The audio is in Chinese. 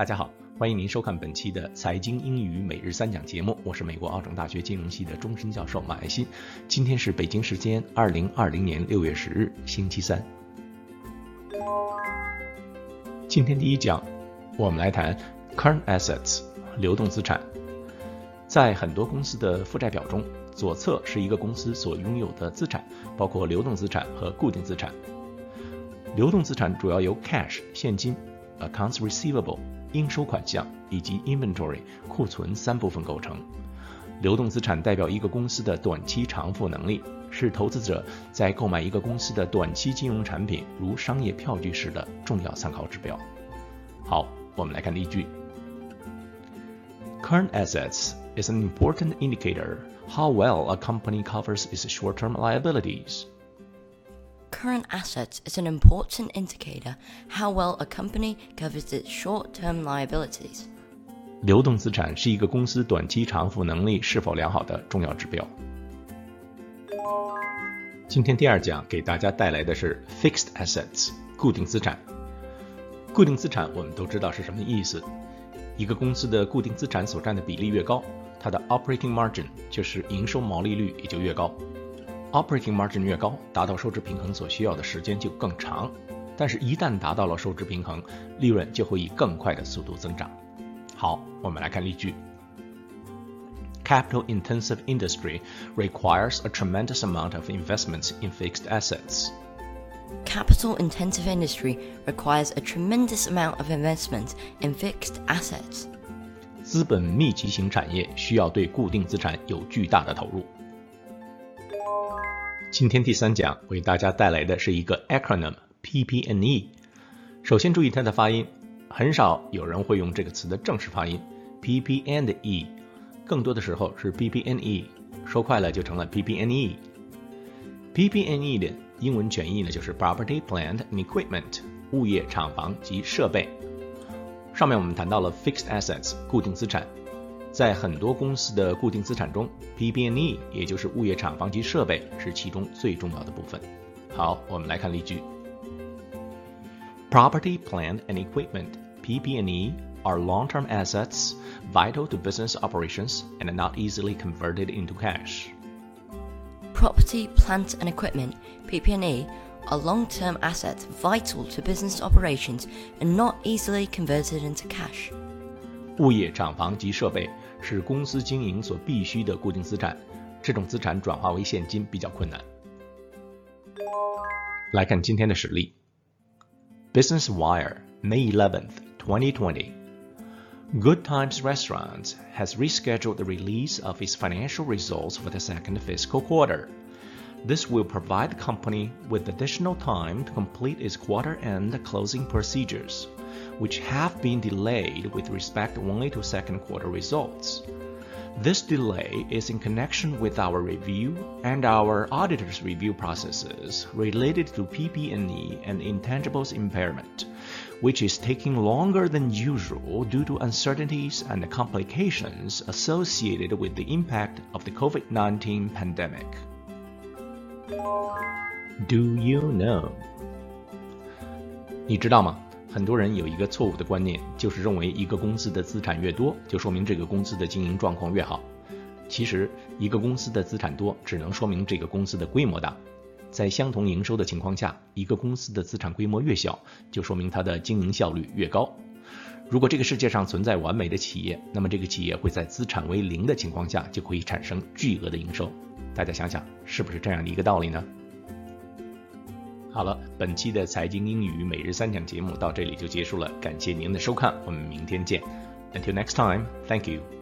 大家好，欢迎您收看本期的财经英语每日三讲节目，我是美国奥城大学金融系的终身教授马爱新。今天是北京时间二零二零年六月十日，星期三。今天第一讲，我们来谈 current assets 流动资产。在很多公司的负债表中，左侧是一个公司所拥有的资产，包括流动资产和固定资产。流动资产主要由 cash 现金、accounts receivable 应收款项以及 inventory 库存三部分构成。流动资产代表一个公司的短期偿付能力，是投资者在购买一个公司的短期金融产品，如商业票据时的重要参考指标。好，我们来看例句。Current assets is an important indicator how well a company covers its short-term liabilities. Current assets is an important indicator how well a company covers its short-term liabilities. 流动资产是一个公司短期偿付能力是否良好的重要指标。今天第二讲给大家带来的是 fixed assets 固定资产。固定资产我们都知道是什么意思。一个公司的固定资产所占的比例越高，它的 operating margin 就是营收毛利率也就越高。operating margin 越高，达到收支平衡所需要的时间就更长。但是，一旦达到了收支平衡，利润就会以更快的速度增长。好，我们来看例句。Capital-intensive industry requires a tremendous amount of investments in fixed assets. Capital-intensive industry requires a tremendous amount of investment in fixed assets. 资本密集型产业需要对固定资产有巨大的投入。 今天第三讲为大家带来的是一个 acronym P P N E。首先注意它的发音，很少有人会用这个词的正式发音 P P N E，更多的时候是 P P N E，说快了就成了 P P N E。P P N E 的英文全译呢就是 Property, Plant and Equipment，物业、厂房及设备。上面我们谈到了 fixed assets 固定资产。在很多公司的固定资产中，PP&E 也就是物业、厂房及设备是其中最重要的部分。好，我们来看例句：Property, plant and equipment (PP&E) are long-term assets vital to business operations and are not easily converted into cash. Property, plant and equipment (PP&E) are long-term assets vital to business operations and not easily converted into cash. 物业、厂房及设备是公司经营所必需的固定资产，这种资产转化为现金比较困难。来看今天的实例。Business Wire, May 11th, 2020. Good Times Restaurants has rescheduled the release of its financial results for the second fiscal quarter. This will provide the company with additional time to complete its quarter end closing procedures which have been delayed with respect only to second quarter results. This delay is in connection with our review and our auditor's review processes related to PP&E and intangibles impairment, which is taking longer than usual due to uncertainties and complications associated with the impact of the COVID-19 pandemic. Do you know? 你知道吗？ 很多人有一个错误的观念，就是认为一个公司的资产越多，就说明这个公司的经营状况越好。其实，一个公司的资产多，只能说明这个公司的规模大。在相同营收的情况下，一个公司的资产规模越小，就说明它的经营效率越高。如果这个世界上存在完美的企业，那么这个企业会在资产为零的情况下就可以产生巨额的营收。大家想想，是不是这样的一个道理呢？好了，本期的财经英语每日三讲节目到这里就结束了，感谢您的收看，我们明天见。Until next time, thank you.